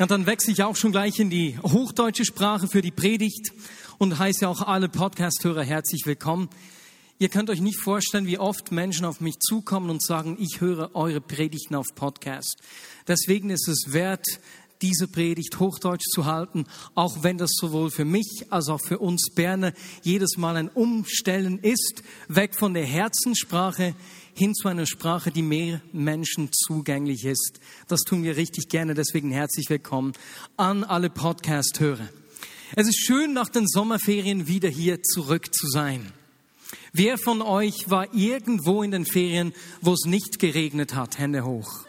Ja, dann wechsle ich auch schon gleich in die hochdeutsche Sprache für die Predigt und heiße auch alle Podcast-Hörer herzlich willkommen. Ihr könnt euch nicht vorstellen, wie oft Menschen auf mich zukommen und sagen, ich höre eure Predigten auf Podcast. Deswegen ist es wert, diese Predigt hochdeutsch zu halten, auch wenn das sowohl für mich als auch für uns Berner jedes Mal ein Umstellen ist, weg von der Herzenssprache hin zu einer Sprache, die mehr Menschen zugänglich ist. Das tun wir richtig gerne, deswegen herzlich willkommen an alle Podcast-Hörer. Es ist schön, nach den Sommerferien wieder hier zurück zu sein. Wer von euch war irgendwo in den Ferien, wo es nicht geregnet hat? Hände hoch.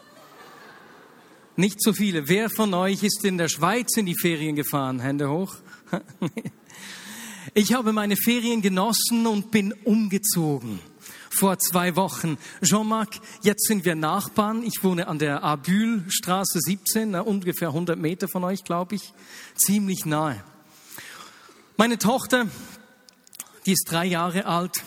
Nicht so viele. Wer von euch ist in der Schweiz in die Ferien gefahren? Hände hoch. Ich habe meine Ferien genossen und bin umgezogen vor zwei Wochen. Jean-Marc, jetzt sind wir Nachbarn. Ich wohne an der Abülstraße 17, ungefähr 100 Meter von euch, glaube ich. Ziemlich nahe. Meine Tochter, die ist drei Jahre alt,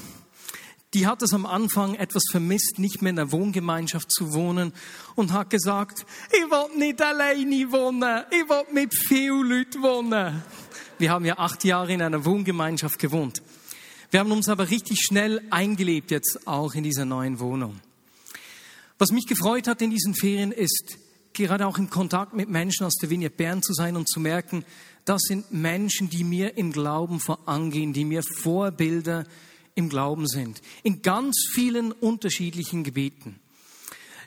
die hat es am Anfang etwas vermisst, nicht mehr in der Wohngemeinschaft zu wohnen und hat gesagt, ich will nicht alleine wohnen, ich will mit vielen Leuten wohnen. Wir haben ja acht Jahre in einer Wohngemeinschaft gewohnt. Wir haben uns aber richtig schnell eingelebt jetzt auch in dieser neuen Wohnung. Was mich gefreut hat in diesen Ferien ist, gerade auch im Kontakt mit Menschen aus der Vignette Bern zu sein und zu merken, das sind Menschen, die mir im Glauben vorangehen, die mir Vorbilder im Glauben sind. In ganz vielen unterschiedlichen Gebieten.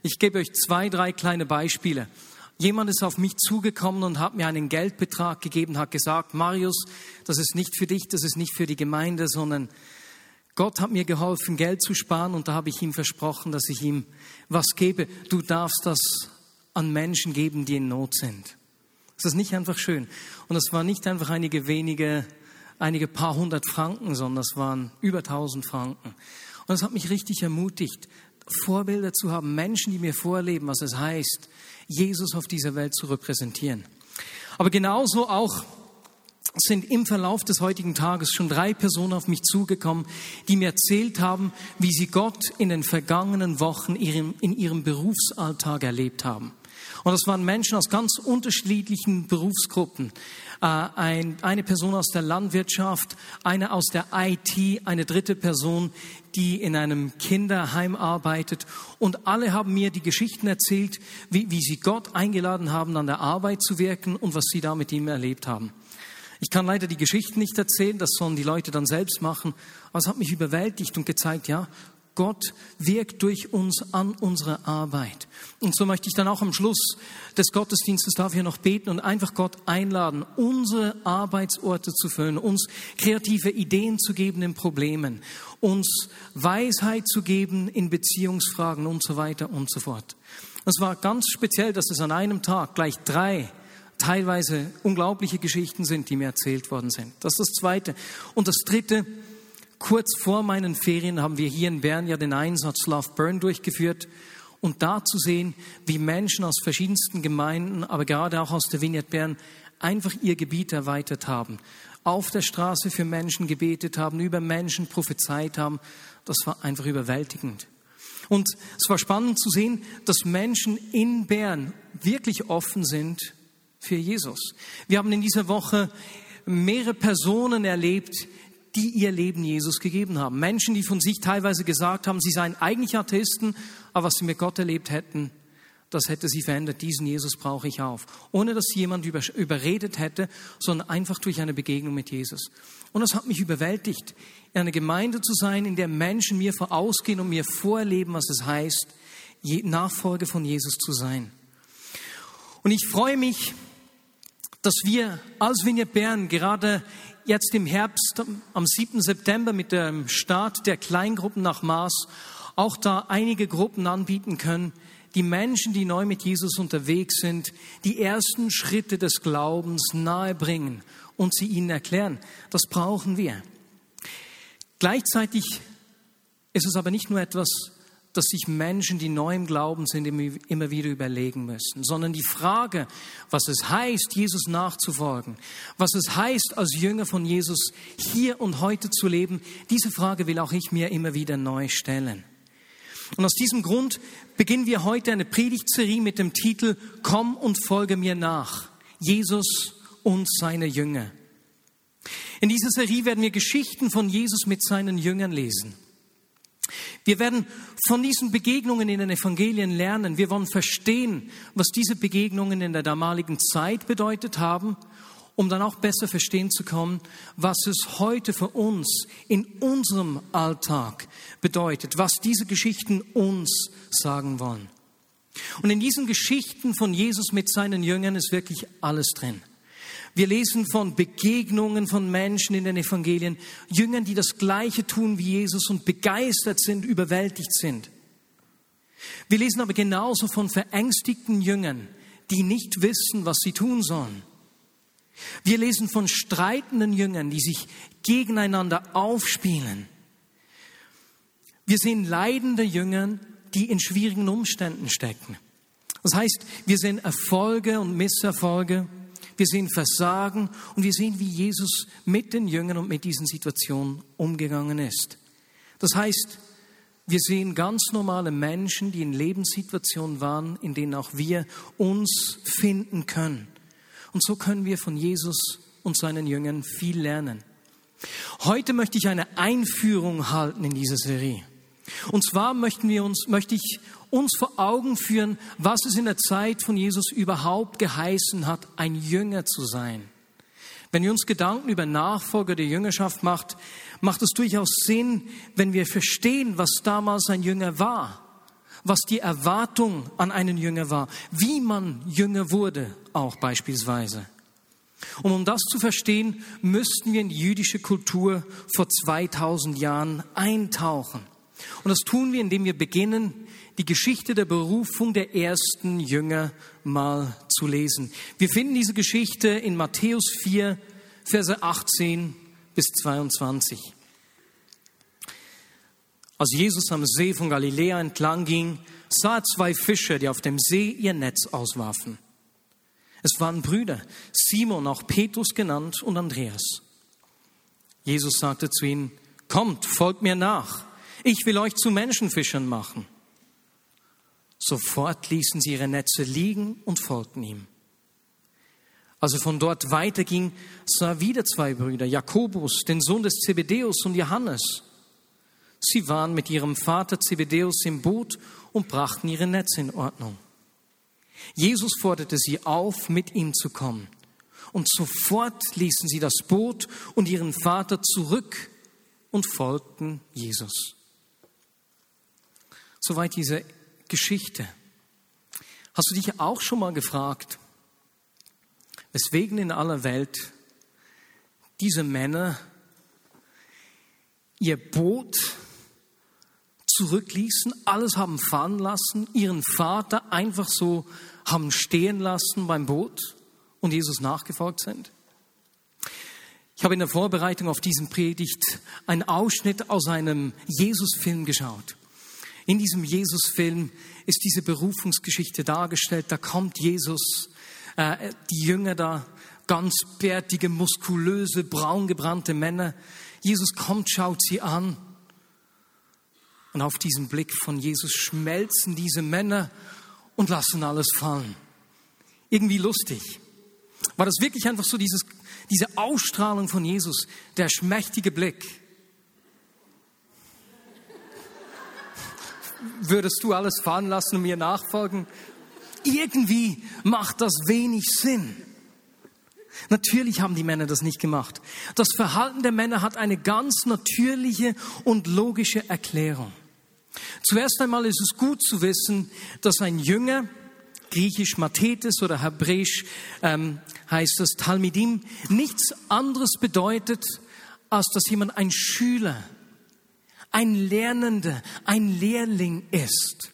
Ich gebe euch zwei, drei kleine Beispiele. Jemand ist auf mich zugekommen und hat mir einen Geldbetrag gegeben, hat gesagt, Marius, das ist nicht für dich, das ist nicht für die Gemeinde, sondern Gott hat mir geholfen, Geld zu sparen und da habe ich ihm versprochen, dass ich ihm was gebe. Du darfst das an Menschen geben, die in Not sind. Das ist nicht einfach schön. Und das war nicht einfach einige wenige, einige paar hundert Franken, sondern das waren über tausend Franken. Und das hat mich richtig ermutigt, Vorbilder zu haben, Menschen, die mir vorleben, was es heißt, Jesus auf dieser Welt zu repräsentieren. Aber genauso auch sind im Verlauf des heutigen Tages schon drei Personen auf mich zugekommen, die mir erzählt haben, wie sie Gott in den vergangenen Wochen in ihrem Berufsalltag erlebt haben. Und das waren Menschen aus ganz unterschiedlichen Berufsgruppen. Äh, eine Person aus der Landwirtschaft, eine aus der IT, eine dritte Person, die in einem Kinderheim arbeitet. Und alle haben mir die Geschichten erzählt, wie, wie sie Gott eingeladen haben, an der Arbeit zu wirken und was sie da mit ihm erlebt haben. Ich kann leider die Geschichten nicht erzählen, das sollen die Leute dann selbst machen, aber es hat mich überwältigt und gezeigt, ja, Gott wirkt durch uns an unsere Arbeit. Und so möchte ich dann auch am Schluss des Gottesdienstes dafür noch beten und einfach Gott einladen, unsere Arbeitsorte zu füllen, uns kreative Ideen zu geben in Problemen, uns Weisheit zu geben in Beziehungsfragen und so weiter und so fort. Es war ganz speziell, dass es an einem Tag gleich drei teilweise unglaubliche Geschichten sind, die mir erzählt worden sind. Das ist das Zweite. Und das Dritte, Kurz vor meinen Ferien haben wir hier in Bern ja den Einsatz Love Burn durchgeführt und da zu sehen, wie Menschen aus verschiedensten Gemeinden, aber gerade auch aus der Vignette Bern einfach ihr Gebiet erweitert haben, auf der Straße für Menschen gebetet haben, über Menschen prophezeit haben, das war einfach überwältigend. Und es war spannend zu sehen, dass Menschen in Bern wirklich offen sind für Jesus. Wir haben in dieser Woche mehrere Personen erlebt, die ihr Leben Jesus gegeben haben. Menschen, die von sich teilweise gesagt haben, sie seien eigentlich Atheisten, aber was sie mit Gott erlebt hätten, das hätte sie verändert. Diesen Jesus brauche ich auf. Ohne dass jemand über, überredet hätte, sondern einfach durch eine Begegnung mit Jesus. Und das hat mich überwältigt, in einer Gemeinde zu sein, in der Menschen mir vorausgehen und mir vorleben, was es heißt, Nachfolge von Jesus zu sein. Und ich freue mich, dass wir als Vignette Bern gerade jetzt im Herbst, am 7. September mit dem Start der Kleingruppen nach Maß, auch da einige Gruppen anbieten können, die Menschen, die neu mit Jesus unterwegs sind, die ersten Schritte des Glaubens nahebringen und sie ihnen erklären. Das brauchen wir. Gleichzeitig ist es aber nicht nur etwas, dass sich Menschen, die neu im Glauben sind, immer wieder überlegen müssen, sondern die Frage, was es heißt, Jesus nachzufolgen, was es heißt, als Jünger von Jesus hier und heute zu leben, diese Frage will auch ich mir immer wieder neu stellen. Und aus diesem Grund beginnen wir heute eine Predigtserie mit dem Titel Komm und folge mir nach. Jesus und seine Jünger. In dieser Serie werden wir Geschichten von Jesus mit seinen Jüngern lesen. Wir werden von diesen Begegnungen in den Evangelien lernen. Wir wollen verstehen, was diese Begegnungen in der damaligen Zeit bedeutet haben, um dann auch besser verstehen zu können, was es heute für uns in unserem Alltag bedeutet, was diese Geschichten uns sagen wollen. Und in diesen Geschichten von Jesus mit seinen Jüngern ist wirklich alles drin. Wir lesen von Begegnungen von Menschen in den Evangelien, Jüngern, die das Gleiche tun wie Jesus und begeistert sind, überwältigt sind. Wir lesen aber genauso von verängstigten Jüngern, die nicht wissen, was sie tun sollen. Wir lesen von streitenden Jüngern, die sich gegeneinander aufspielen. Wir sehen leidende Jüngern, die in schwierigen Umständen stecken. Das heißt, wir sehen Erfolge und Misserfolge wir sehen Versagen und wir sehen, wie Jesus mit den Jüngern und mit diesen Situationen umgegangen ist. Das heißt, wir sehen ganz normale Menschen, die in Lebenssituationen waren, in denen auch wir uns finden können. Und so können wir von Jesus und seinen Jüngern viel lernen. Heute möchte ich eine Einführung halten in diese Serie. Und zwar möchten wir uns, möchte ich uns vor Augen führen, was es in der Zeit von Jesus überhaupt geheißen hat, ein Jünger zu sein. Wenn wir uns Gedanken über Nachfolger der Jüngerschaft macht, macht es durchaus Sinn, wenn wir verstehen, was damals ein Jünger war, was die Erwartung an einen Jünger war, wie man Jünger wurde, auch beispielsweise. Und um das zu verstehen, müssten wir in die jüdische Kultur vor 2000 Jahren eintauchen. Und das tun wir, indem wir beginnen, die Geschichte der Berufung der ersten Jünger mal zu lesen. Wir finden diese Geschichte in Matthäus 4, Verse 18 bis 22. Als Jesus am See von Galiläa entlang ging, sah er zwei Fischer, die auf dem See ihr Netz auswarfen. Es waren Brüder, Simon, auch Petrus genannt, und Andreas. Jesus sagte zu ihnen, Kommt, folgt mir nach ich will euch zu Menschenfischern machen. Sofort ließen sie ihre Netze liegen und folgten ihm. Als er von dort weiterging, sah er wieder zwei Brüder, Jakobus, den Sohn des Zebedeus und Johannes. Sie waren mit ihrem Vater Zebedeus im Boot und brachten ihre Netze in Ordnung. Jesus forderte sie auf, mit ihm zu kommen. Und sofort ließen sie das Boot und ihren Vater zurück und folgten Jesus. Soweit diese Geschichte. Hast du dich auch schon mal gefragt, weswegen in aller Welt diese Männer ihr Boot zurückließen, alles haben fahren lassen, ihren Vater einfach so haben stehen lassen beim Boot und Jesus nachgefolgt sind? Ich habe in der Vorbereitung auf diesen Predigt einen Ausschnitt aus einem Jesus-Film geschaut. In diesem Jesus-Film ist diese Berufungsgeschichte dargestellt. Da kommt Jesus, äh, die Jünger da, ganz bärtige, muskulöse, braungebrannte Männer. Jesus kommt, schaut sie an. Und auf diesen Blick von Jesus schmelzen diese Männer und lassen alles fallen. Irgendwie lustig. War das wirklich einfach so dieses, diese Ausstrahlung von Jesus, der schmächtige Blick? Würdest du alles fahren lassen und mir nachfolgen? Irgendwie macht das wenig Sinn. Natürlich haben die Männer das nicht gemacht. Das Verhalten der Männer hat eine ganz natürliche und logische Erklärung. Zuerst einmal ist es gut zu wissen, dass ein Jünger, griechisch Mathetes oder hebräisch ähm, heißt es Talmidim, nichts anderes bedeutet, als dass jemand ein Schüler ein Lernender, ein Lehrling ist.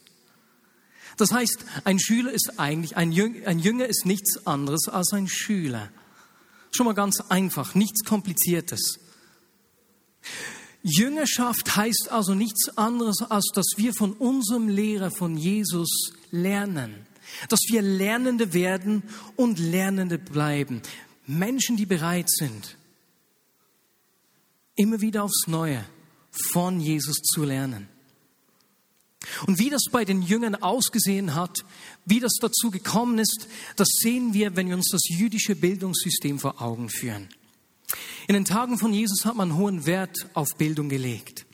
Das heißt, ein Schüler ist eigentlich, ein Jünger, ein Jünger ist nichts anderes als ein Schüler. Schon mal ganz einfach, nichts Kompliziertes. Jüngerschaft heißt also nichts anderes, als dass wir von unserem Lehrer, von Jesus, lernen. Dass wir Lernende werden und Lernende bleiben. Menschen, die bereit sind, immer wieder aufs Neue von Jesus zu lernen. Und wie das bei den Jüngern ausgesehen hat, wie das dazu gekommen ist, das sehen wir, wenn wir uns das jüdische Bildungssystem vor Augen führen. In den Tagen von Jesus hat man hohen Wert auf Bildung gelegt.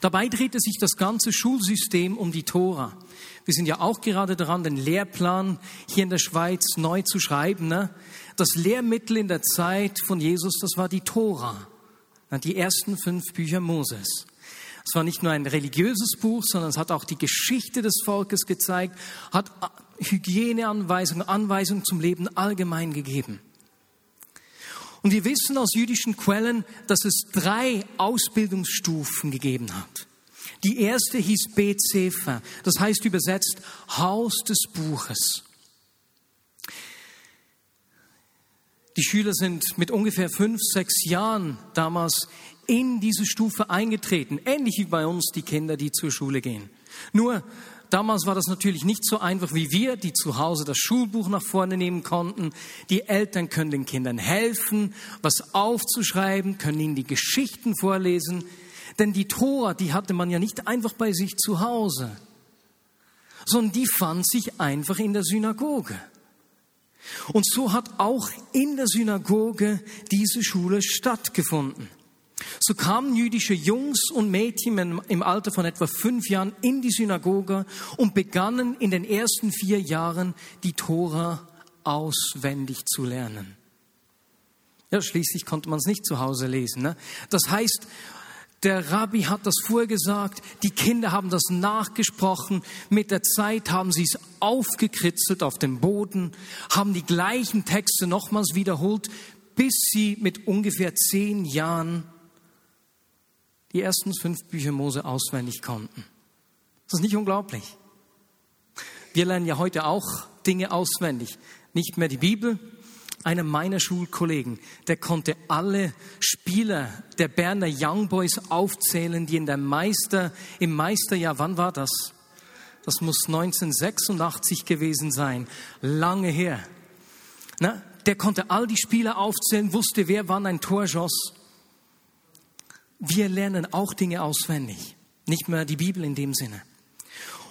Dabei drehte sich das ganze Schulsystem um die Tora. Wir sind ja auch gerade daran, den Lehrplan hier in der Schweiz neu zu schreiben. Ne? Das Lehrmittel in der Zeit von Jesus, das war die Tora, die ersten fünf Bücher Moses. Es war nicht nur ein religiöses Buch, sondern es hat auch die Geschichte des Volkes gezeigt, hat Hygieneanweisungen, Anweisungen zum Leben allgemein gegeben. Und wir wissen aus jüdischen Quellen, dass es drei Ausbildungsstufen gegeben hat. Die erste hieß Bet Sefer, das heißt übersetzt Haus des Buches. Die Schüler sind mit ungefähr fünf, sechs Jahren damals in diese Stufe eingetreten, ähnlich wie bei uns die Kinder, die zur Schule gehen. Nur damals war das natürlich nicht so einfach wie wir, die zu Hause das Schulbuch nach vorne nehmen konnten. Die Eltern können den Kindern helfen, was aufzuschreiben, können ihnen die Geschichten vorlesen. Denn die Tora, die hatte man ja nicht einfach bei sich zu Hause, sondern die fand sich einfach in der Synagoge. Und so hat auch in der Synagoge diese Schule stattgefunden. So kamen jüdische Jungs und Mädchen im Alter von etwa fünf Jahren in die Synagoge und begannen in den ersten vier Jahren die Tora auswendig zu lernen. Ja, schließlich konnte man es nicht zu Hause lesen. Ne? Das heißt, der Rabbi hat das vorgesagt, die Kinder haben das nachgesprochen, mit der Zeit haben sie es aufgekritzelt auf dem Boden, haben die gleichen Texte nochmals wiederholt, bis sie mit ungefähr zehn Jahren die ersten fünf Bücher Mose auswendig konnten. Das ist nicht unglaublich. Wir lernen ja heute auch Dinge auswendig. Nicht mehr die Bibel. Einer meiner Schulkollegen, der konnte alle Spieler der Berner Young Boys aufzählen, die in der Meister, im Meisterjahr, wann war das? Das muss 1986 gewesen sein. Lange her. Na, der konnte all die Spieler aufzählen, wusste, wer wann ein Tor schoss. Wir lernen auch Dinge auswendig, nicht mehr die Bibel in dem Sinne.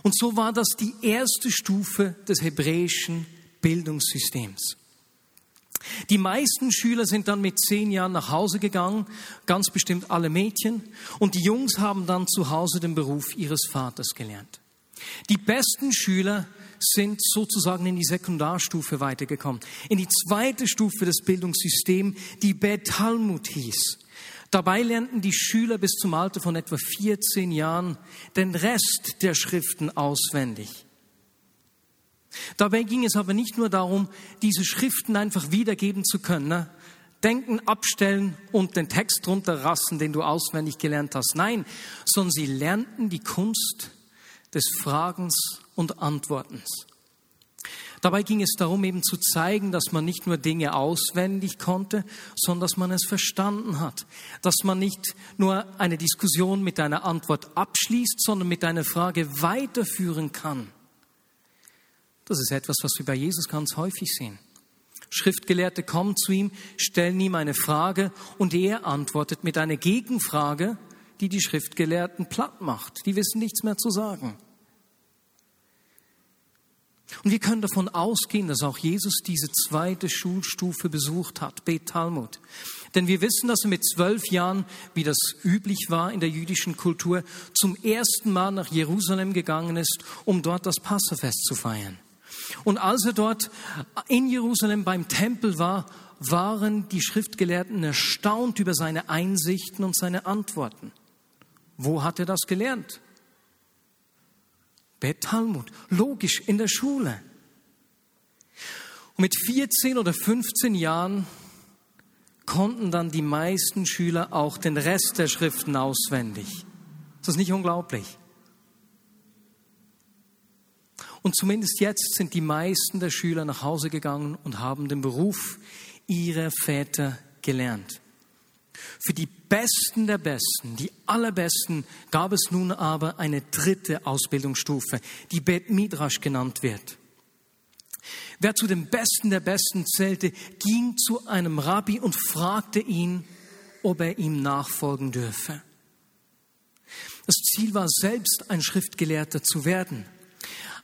Und so war das die erste Stufe des hebräischen Bildungssystems. Die meisten Schüler sind dann mit zehn Jahren nach Hause gegangen, ganz bestimmt alle Mädchen, und die Jungs haben dann zu Hause den Beruf ihres Vaters gelernt. Die besten Schüler sind sozusagen in die Sekundarstufe weitergekommen, in die zweite Stufe des Bildungssystems, die Bet Talmud hieß. Dabei lernten die Schüler bis zum Alter von etwa 14 Jahren den Rest der Schriften auswendig. Dabei ging es aber nicht nur darum, diese Schriften einfach wiedergeben zu können. Ne? Denken, abstellen und den Text drunter rassen, den du auswendig gelernt hast. Nein, sondern sie lernten die Kunst des Fragens und Antwortens. Dabei ging es darum, eben zu zeigen, dass man nicht nur Dinge auswendig konnte, sondern dass man es verstanden hat. Dass man nicht nur eine Diskussion mit einer Antwort abschließt, sondern mit einer Frage weiterführen kann. Das ist etwas, was wir bei Jesus ganz häufig sehen. Schriftgelehrte kommen zu ihm, stellen ihm eine Frage und er antwortet mit einer Gegenfrage, die die Schriftgelehrten platt macht. Die wissen nichts mehr zu sagen. Und wir können davon ausgehen, dass auch Jesus diese zweite Schulstufe besucht hat, Bet Talmud. Denn wir wissen, dass er mit zwölf Jahren, wie das üblich war in der jüdischen Kultur, zum ersten Mal nach Jerusalem gegangen ist, um dort das Passafest zu feiern. Und als er dort in Jerusalem beim Tempel war, waren die Schriftgelehrten erstaunt über seine Einsichten und seine Antworten. Wo hat er das gelernt? Bet Talmud, logisch in der Schule. Und mit 14 oder 15 Jahren konnten dann die meisten Schüler auch den Rest der Schriften auswendig. Ist das nicht unglaublich? Und zumindest jetzt sind die meisten der Schüler nach Hause gegangen und haben den Beruf ihrer Väter gelernt. Für die Besten der Besten, die allerbesten, gab es nun aber eine dritte Ausbildungsstufe, die Bet Midrash genannt wird. Wer zu den Besten der Besten zählte, ging zu einem Rabbi und fragte ihn, ob er ihm nachfolgen dürfe. Das Ziel war selbst ein Schriftgelehrter zu werden.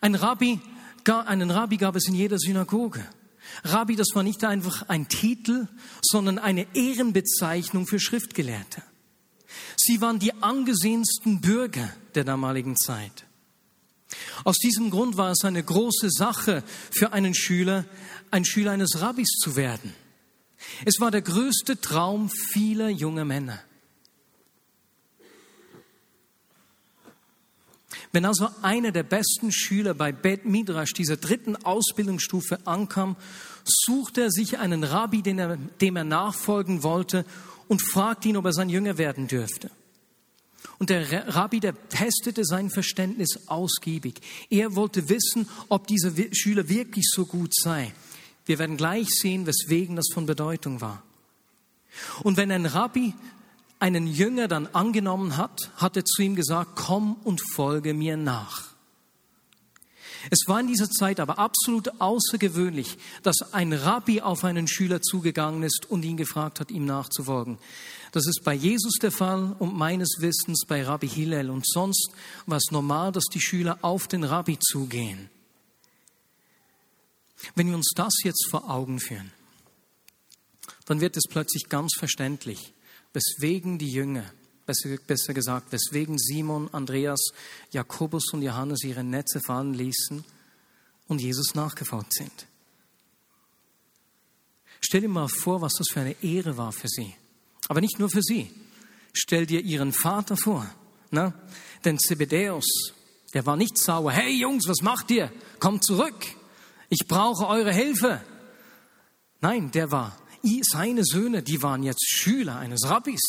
Ein Rabbi, einen Rabbi gab es in jeder Synagoge. Rabbi, das war nicht einfach ein Titel, sondern eine Ehrenbezeichnung für Schriftgelehrte. Sie waren die angesehensten Bürger der damaligen Zeit. Aus diesem Grund war es eine große Sache für einen Schüler, ein Schüler eines Rabbis zu werden. Es war der größte Traum vieler junger Männer. Wenn also einer der besten Schüler bei Bet Midrash dieser dritten Ausbildungsstufe ankam, suchte er sich einen Rabbi, er, dem er nachfolgen wollte, und fragte ihn, ob er sein Jünger werden dürfte. Und der Rabbi, der testete sein Verständnis ausgiebig. Er wollte wissen, ob dieser Schüler wirklich so gut sei. Wir werden gleich sehen, weswegen das von Bedeutung war. Und wenn ein Rabbi einen Jünger dann angenommen hat, hat er zu ihm gesagt, komm und folge mir nach. Es war in dieser Zeit aber absolut außergewöhnlich, dass ein Rabbi auf einen Schüler zugegangen ist und ihn gefragt hat, ihm nachzufolgen. Das ist bei Jesus der Fall und meines Wissens bei Rabbi Hillel. Und sonst war es normal, dass die Schüler auf den Rabbi zugehen. Wenn wir uns das jetzt vor Augen führen, dann wird es plötzlich ganz verständlich, weswegen die Jünger, besser, gesagt, weswegen Simon, Andreas, Jakobus und Johannes ihre Netze fallen ließen und Jesus nachgefolgt sind. Stell dir mal vor, was das für eine Ehre war für sie. Aber nicht nur für sie. Stell dir ihren Vater vor. Ne? Denn Zebedäus, der war nicht sauer. Hey Jungs, was macht ihr? Kommt zurück. Ich brauche eure Hilfe. Nein, der war seine Söhne, die waren jetzt Schüler eines Rabbis.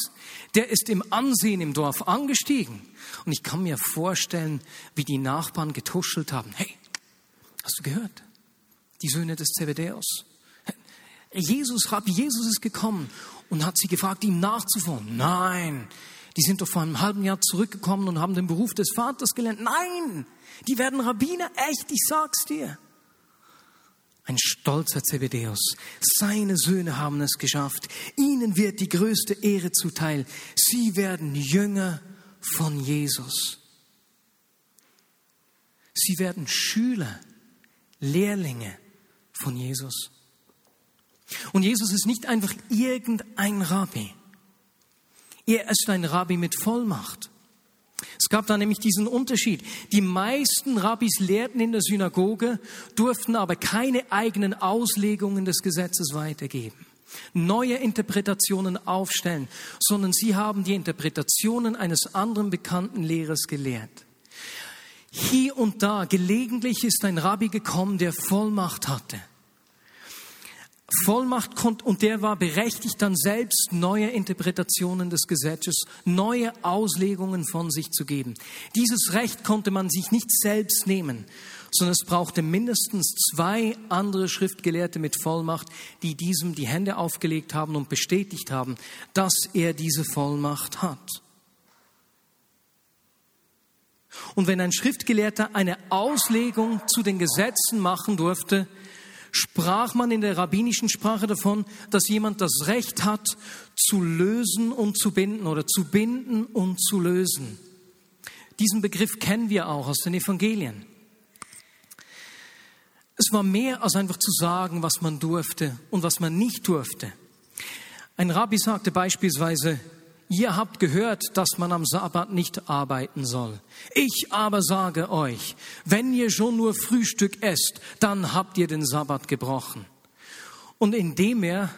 Der ist im Ansehen im Dorf angestiegen. Und ich kann mir vorstellen, wie die Nachbarn getuschelt haben. Hey, hast du gehört? Die Söhne des Zebedäus. Jesus, Rabbi Jesus ist gekommen und hat sie gefragt, ihm nachzufolgen. Nein, die sind doch vor einem halben Jahr zurückgekommen und haben den Beruf des Vaters gelernt. Nein, die werden Rabbiner. Echt, ich sag's dir. Ein stolzer Zebedäus. Seine Söhne haben es geschafft. Ihnen wird die größte Ehre zuteil. Sie werden Jünger von Jesus. Sie werden Schüler, Lehrlinge von Jesus. Und Jesus ist nicht einfach irgendein Rabbi. Er ist ein Rabbi mit Vollmacht. Es gab da nämlich diesen Unterschied. Die meisten Rabbis lehrten in der Synagoge, durften aber keine eigenen Auslegungen des Gesetzes weitergeben, neue Interpretationen aufstellen, sondern sie haben die Interpretationen eines anderen bekannten Lehrers gelehrt. Hier und da, gelegentlich ist ein Rabbi gekommen, der Vollmacht hatte. Vollmacht und der war berechtigt, dann selbst neue Interpretationen des Gesetzes, neue Auslegungen von sich zu geben. Dieses Recht konnte man sich nicht selbst nehmen, sondern es brauchte mindestens zwei andere Schriftgelehrte mit Vollmacht, die diesem die Hände aufgelegt haben und bestätigt haben, dass er diese Vollmacht hat. Und wenn ein Schriftgelehrter eine Auslegung zu den Gesetzen machen durfte, sprach man in der rabbinischen Sprache davon, dass jemand das Recht hat, zu lösen und zu binden oder zu binden und zu lösen. Diesen Begriff kennen wir auch aus den Evangelien. Es war mehr als einfach zu sagen, was man durfte und was man nicht durfte. Ein Rabbi sagte beispielsweise, Ihr habt gehört, dass man am Sabbat nicht arbeiten soll. Ich aber sage euch, wenn ihr schon nur Frühstück esst, dann habt ihr den Sabbat gebrochen. Und indem er,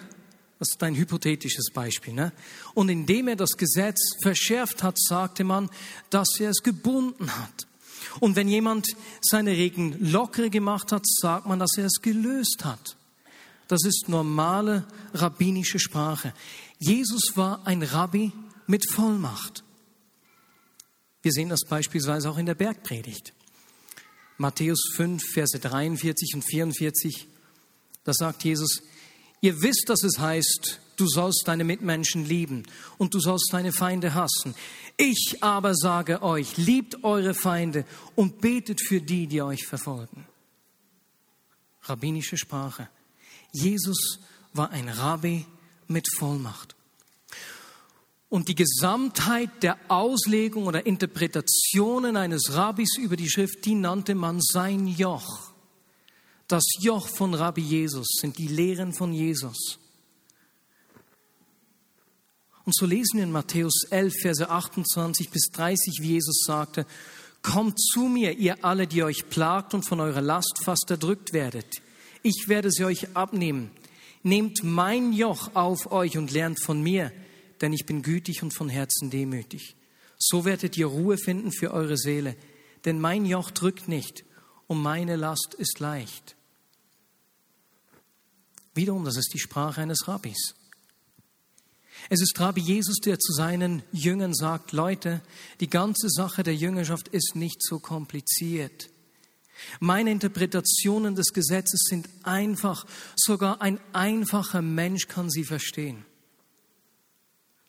das ist ein hypothetisches Beispiel, ne? und indem er das Gesetz verschärft hat, sagte man, dass er es gebunden hat. Und wenn jemand seine Regeln lockere gemacht hat, sagt man, dass er es gelöst hat. Das ist normale rabbinische Sprache. Jesus war ein Rabbi mit Vollmacht. Wir sehen das beispielsweise auch in der Bergpredigt. Matthäus 5, Verse 43 und 44, da sagt Jesus, ihr wisst, dass es heißt, du sollst deine Mitmenschen lieben und du sollst deine Feinde hassen. Ich aber sage euch, liebt eure Feinde und betet für die, die euch verfolgen. Rabbinische Sprache. Jesus war ein Rabbi mit Vollmacht. Und die Gesamtheit der Auslegung oder Interpretationen eines Rabbis über die Schrift, die nannte man sein Joch. Das Joch von Rabbi Jesus sind die Lehren von Jesus. Und so lesen wir in Matthäus 11, Verse 28 bis 30, wie Jesus sagte, Kommt zu mir, ihr alle, die euch plagt und von eurer Last fast erdrückt werdet. Ich werde sie euch abnehmen. Nehmt mein Joch auf euch und lernt von mir, denn ich bin gütig und von Herzen demütig. So werdet ihr Ruhe finden für eure Seele, denn mein Joch drückt nicht und meine Last ist leicht. Wiederum, das ist die Sprache eines Rabbis. Es ist Rabbi Jesus, der zu seinen Jüngern sagt, Leute, die ganze Sache der Jüngerschaft ist nicht so kompliziert. Meine Interpretationen des Gesetzes sind einfach, sogar ein einfacher Mensch kann sie verstehen.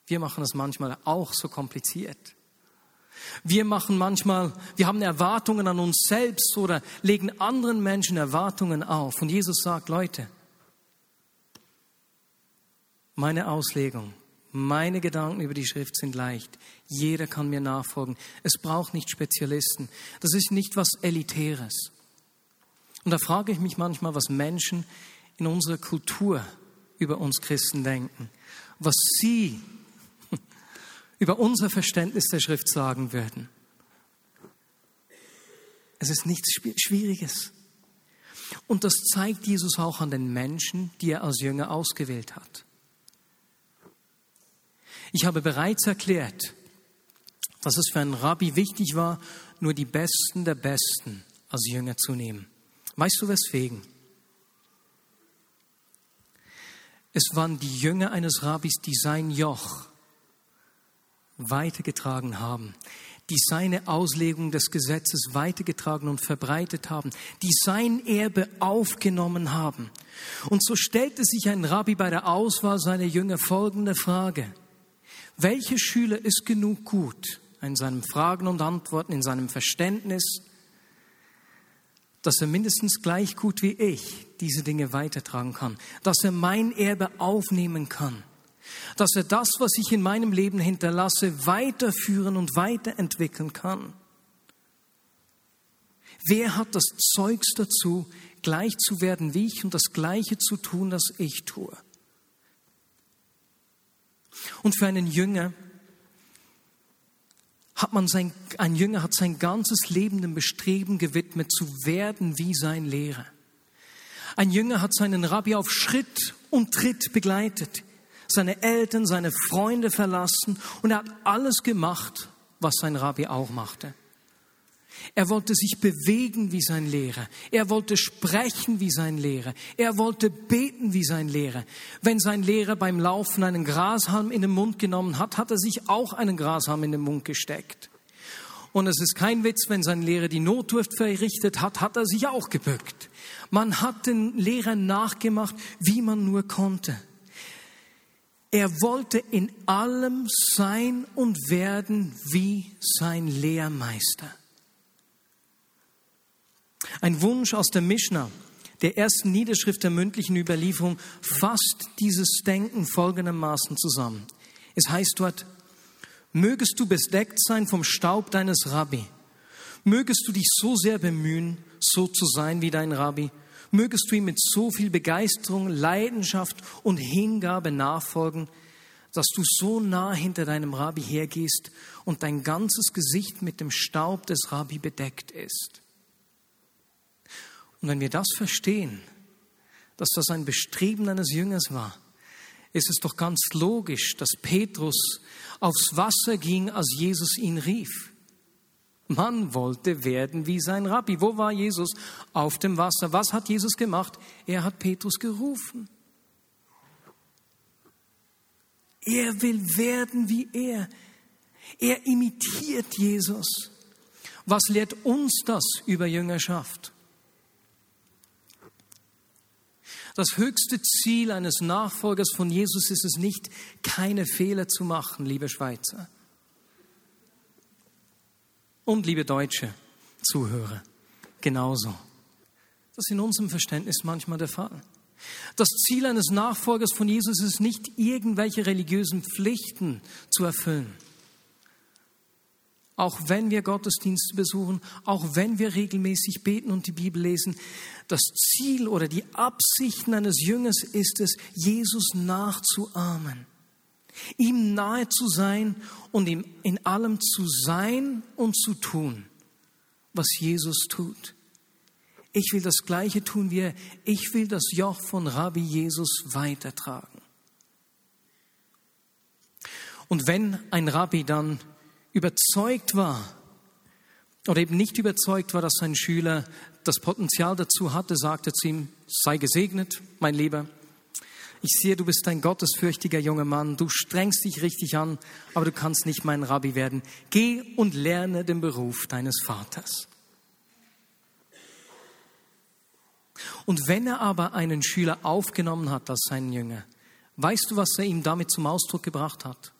Wir machen es manchmal auch so kompliziert. Wir machen manchmal, wir haben Erwartungen an uns selbst oder legen anderen Menschen Erwartungen auf. Und Jesus sagt, Leute, meine Auslegung meine Gedanken über die Schrift sind leicht. Jeder kann mir nachfolgen. Es braucht nicht Spezialisten. Das ist nicht was Elitäres. Und da frage ich mich manchmal, was Menschen in unserer Kultur über uns Christen denken. Was sie über unser Verständnis der Schrift sagen würden. Es ist nichts Schwieriges. Und das zeigt Jesus auch an den Menschen, die er als Jünger ausgewählt hat. Ich habe bereits erklärt, dass es für einen Rabbi wichtig war, nur die Besten der Besten als Jünger zu nehmen. Weißt du weswegen? Es waren die Jünger eines Rabbis, die sein Joch weitergetragen haben, die seine Auslegung des Gesetzes weitergetragen und verbreitet haben, die sein Erbe aufgenommen haben. Und so stellte sich ein Rabbi bei der Auswahl seiner Jünger folgende Frage. Welche Schüler ist genug gut in seinem Fragen und Antworten, in seinem Verständnis, dass er mindestens gleich gut wie ich diese Dinge weitertragen kann, dass er mein Erbe aufnehmen kann, dass er das, was ich in meinem Leben hinterlasse, weiterführen und weiterentwickeln kann. Wer hat das Zeugs dazu, gleich zu werden wie ich und das Gleiche zu tun, das ich tue? Und für einen Jünger hat man sein, ein Jünger hat sein ganzes Leben dem Bestreben gewidmet, zu werden wie sein Lehrer. Ein Jünger hat seinen Rabbi auf Schritt und Tritt begleitet, seine Eltern, seine Freunde verlassen und er hat alles gemacht, was sein Rabbi auch machte. Er wollte sich bewegen wie sein Lehrer. Er wollte sprechen wie sein Lehrer. Er wollte beten wie sein Lehrer. Wenn sein Lehrer beim Laufen einen Grashalm in den Mund genommen hat, hat er sich auch einen Grashalm in den Mund gesteckt. Und es ist kein Witz, wenn sein Lehrer die Notdurft verrichtet hat, hat er sich auch gebückt. Man hat den Lehrern nachgemacht, wie man nur konnte. Er wollte in allem sein und werden wie sein Lehrmeister. Ein Wunsch aus der Mishnah, der ersten Niederschrift der mündlichen Überlieferung, fasst dieses Denken folgendermaßen zusammen. Es heißt dort, mögest du bedeckt sein vom Staub deines Rabbi, mögest du dich so sehr bemühen, so zu sein wie dein Rabbi, mögest du ihm mit so viel Begeisterung, Leidenschaft und Hingabe nachfolgen, dass du so nah hinter deinem Rabbi hergehst und dein ganzes Gesicht mit dem Staub des Rabbi bedeckt ist. Und wenn wir das verstehen, dass das ein Bestreben eines Jüngers war, ist es doch ganz logisch, dass Petrus aufs Wasser ging, als Jesus ihn rief. Man wollte werden wie sein Rabbi. Wo war Jesus? Auf dem Wasser. Was hat Jesus gemacht? Er hat Petrus gerufen. Er will werden wie er. Er imitiert Jesus. Was lehrt uns das über Jüngerschaft? Das höchste Ziel eines Nachfolgers von Jesus ist es nicht, keine Fehler zu machen, liebe Schweizer. Und liebe deutsche Zuhörer, genauso. Das ist in unserem Verständnis manchmal der Fall. Das Ziel eines Nachfolgers von Jesus ist nicht, irgendwelche religiösen Pflichten zu erfüllen. Auch wenn wir Gottesdienste besuchen, auch wenn wir regelmäßig beten und die Bibel lesen, das Ziel oder die Absichten eines Jüngers ist es, Jesus nachzuahmen, ihm nahe zu sein und ihm in allem zu sein und zu tun, was Jesus tut. Ich will das Gleiche tun wie er. Ich will das Joch von Rabbi Jesus weitertragen. Und wenn ein Rabbi dann überzeugt war oder eben nicht überzeugt war, dass sein Schüler das Potenzial dazu hatte, sagte zu ihm, sei gesegnet, mein Lieber. Ich sehe, du bist ein gottesfürchtiger junger Mann, du strengst dich richtig an, aber du kannst nicht mein Rabbi werden. Geh und lerne den Beruf deines Vaters. Und wenn er aber einen Schüler aufgenommen hat als seinen Jünger, weißt du, was er ihm damit zum Ausdruck gebracht hat?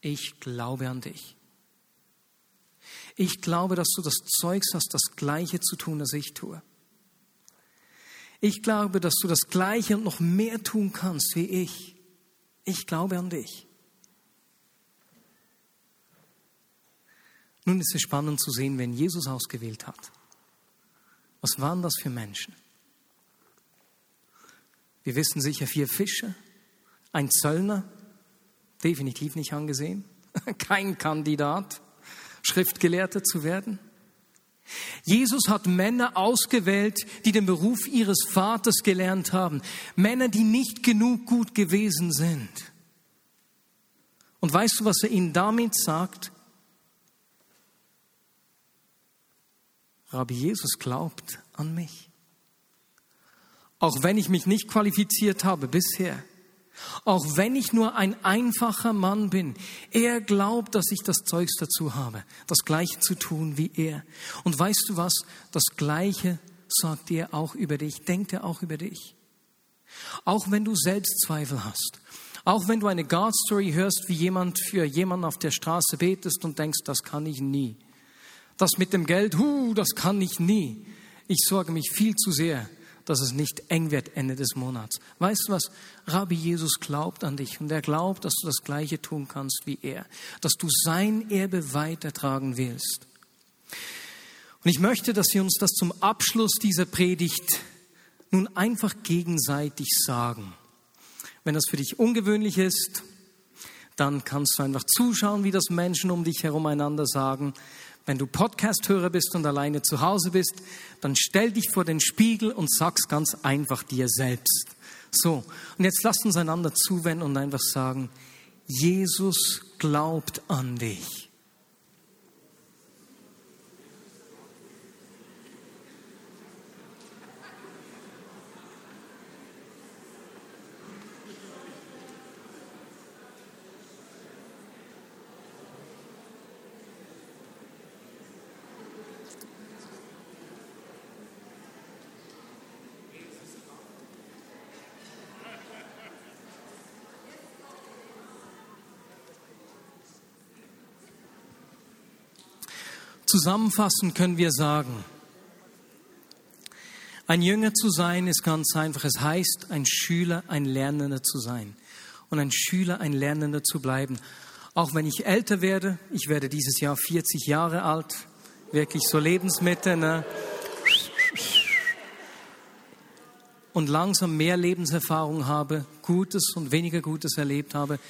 Ich glaube an dich. Ich glaube, dass du das Zeugs hast, das Gleiche zu tun, das ich tue. Ich glaube, dass du das Gleiche und noch mehr tun kannst wie ich. Ich glaube an dich. Nun ist es spannend zu sehen, wenn Jesus ausgewählt hat. Was waren das für Menschen? Wir wissen sicher vier Fische, ein Zöllner, definitiv nicht angesehen, kein Kandidat, Schriftgelehrter zu werden. Jesus hat Männer ausgewählt, die den Beruf ihres Vaters gelernt haben. Männer, die nicht genug gut gewesen sind. Und weißt du, was er ihnen damit sagt? Rabbi Jesus glaubt an mich. Auch wenn ich mich nicht qualifiziert habe bisher. Auch wenn ich nur ein einfacher Mann bin, er glaubt, dass ich das Zeugs dazu habe, das Gleiche zu tun wie er. Und weißt du was? Das Gleiche sagt er auch über dich, denkt er auch über dich. Auch wenn du Selbstzweifel hast, auch wenn du eine God Story hörst, wie jemand für jemanden auf der Straße betest und denkst, das kann ich nie. Das mit dem Geld, hu, das kann ich nie. Ich sorge mich viel zu sehr dass es nicht eng wird Ende des Monats. Weißt du was? Rabbi Jesus glaubt an dich und er glaubt, dass du das Gleiche tun kannst wie er, dass du sein Erbe weitertragen willst. Und ich möchte, dass wir uns das zum Abschluss dieser Predigt nun einfach gegenseitig sagen. Wenn das für dich ungewöhnlich ist, dann kannst du einfach zuschauen, wie das Menschen um dich herum einander sagen. Wenn du Podcast-Hörer bist und alleine zu Hause bist, dann stell dich vor den Spiegel und sag's ganz einfach dir selbst. So, und jetzt lasst uns einander zuwenden und einfach sagen, Jesus glaubt an dich. Zusammenfassend können wir sagen, ein Jünger zu sein ist ganz einfach. Es heißt, ein Schüler, ein Lernender zu sein. Und ein Schüler, ein Lernender zu bleiben. Auch wenn ich älter werde, ich werde dieses Jahr 40 Jahre alt, wirklich so Lebensmitte, ne? und langsam mehr Lebenserfahrung habe, Gutes und weniger Gutes erlebt habe,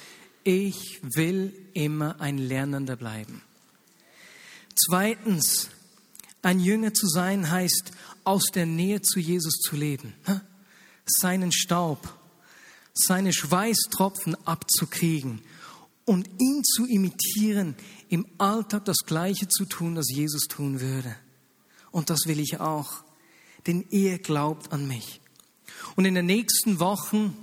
ich will immer ein Lernender bleiben. Zweitens, ein Jünger zu sein heißt, aus der Nähe zu Jesus zu leben, seinen Staub, seine Schweißtropfen abzukriegen und ihn zu imitieren, im Alltag das Gleiche zu tun, das Jesus tun würde. Und das will ich auch, denn er glaubt an mich. Und in den nächsten Wochen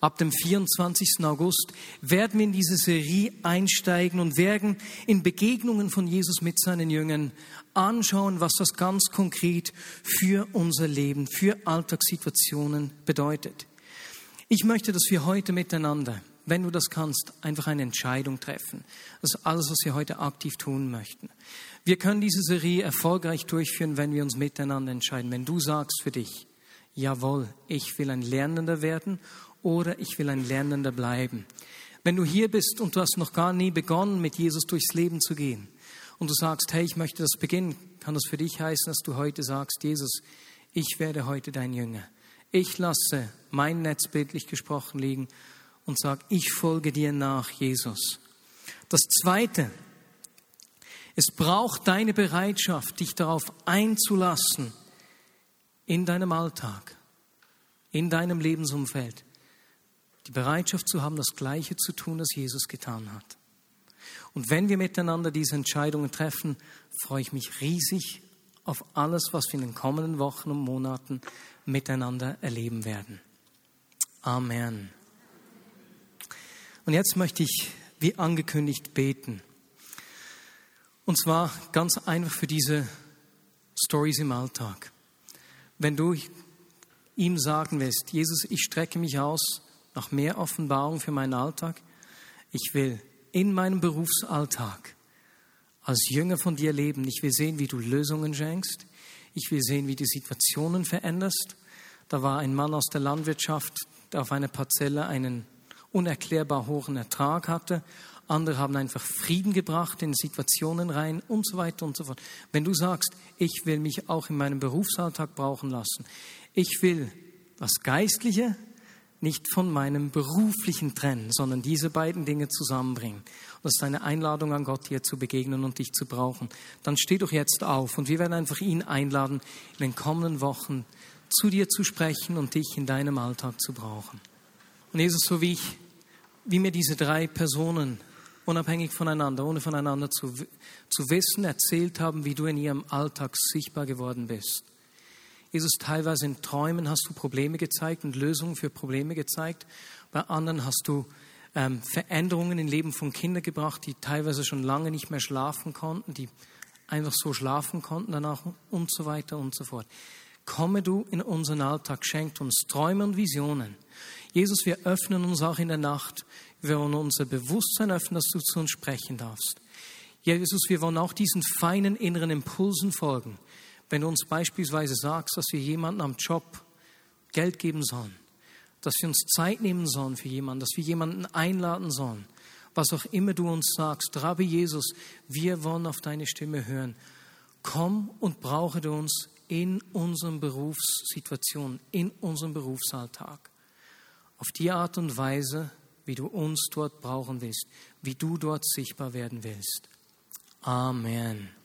Ab dem 24. August werden wir in diese Serie einsteigen und werden in Begegnungen von Jesus mit seinen Jüngern anschauen, was das ganz konkret für unser Leben, für Alltagssituationen bedeutet. Ich möchte, dass wir heute miteinander, wenn du das kannst, einfach eine Entscheidung treffen. Das ist alles, was wir heute aktiv tun möchten. Wir können diese Serie erfolgreich durchführen, wenn wir uns miteinander entscheiden. Wenn du sagst für dich, jawohl, ich will ein Lernender werden oder ich will ein Lernender bleiben. Wenn du hier bist und du hast noch gar nie begonnen, mit Jesus durchs Leben zu gehen und du sagst, hey, ich möchte das beginnen, kann das für dich heißen, dass du heute sagst, Jesus, ich werde heute dein Jünger. Ich lasse mein Netz bildlich gesprochen liegen und sage, ich folge dir nach, Jesus. Das Zweite, es braucht deine Bereitschaft, dich darauf einzulassen in deinem Alltag, in deinem Lebensumfeld. Die Bereitschaft zu haben, das Gleiche zu tun, was Jesus getan hat. Und wenn wir miteinander diese Entscheidungen treffen, freue ich mich riesig auf alles, was wir in den kommenden Wochen und Monaten miteinander erleben werden. Amen. Und jetzt möchte ich, wie angekündigt, beten. Und zwar ganz einfach für diese Stories im Alltag. Wenn du ihm sagen willst, Jesus, ich strecke mich aus nach mehr Offenbarung für meinen Alltag. Ich will in meinem Berufsalltag als Jünger von dir leben. Ich will sehen, wie du Lösungen schenkst. Ich will sehen, wie du Situationen veränderst. Da war ein Mann aus der Landwirtschaft, der auf einer Parzelle einen unerklärbar hohen Ertrag hatte andere haben einfach Frieden gebracht in Situationen rein und so weiter und so fort. Wenn du sagst, ich will mich auch in meinem Berufsalltag brauchen lassen, ich will das Geistliche nicht von meinem beruflichen trennen, sondern diese beiden Dinge zusammenbringen. das ist eine Einladung an Gott, dir zu begegnen und dich zu brauchen. Dann steh doch jetzt auf und wir werden einfach ihn einladen, in den kommenden Wochen zu dir zu sprechen und dich in deinem Alltag zu brauchen. Und Jesus, so wie ich, wie mir diese drei Personen unabhängig voneinander, ohne voneinander zu, zu wissen, erzählt haben, wie du in ihrem Alltag sichtbar geworden bist. Jesus, teilweise in Träumen hast du Probleme gezeigt und Lösungen für Probleme gezeigt. Bei anderen hast du ähm, Veränderungen im Leben von Kindern gebracht, die teilweise schon lange nicht mehr schlafen konnten, die einfach so schlafen konnten danach und so weiter und so fort. Komme du in unseren Alltag, schenkt uns Träume und Visionen. Jesus, wir öffnen uns auch in der Nacht wir wollen unser Bewusstsein öffnen, dass du zu uns sprechen darfst. Jesus, wir wollen auch diesen feinen inneren Impulsen folgen. Wenn du uns beispielsweise sagst, dass wir jemanden am Job Geld geben sollen, dass wir uns Zeit nehmen sollen für jemanden, dass wir jemanden einladen sollen, was auch immer du uns sagst, Rabbi Jesus, wir wollen auf deine Stimme hören. Komm und brauche du uns in unseren Berufssituationen, in unserem Berufsalltag. Auf die Art und Weise, wie du uns dort brauchen willst, wie du dort sichtbar werden willst. Amen.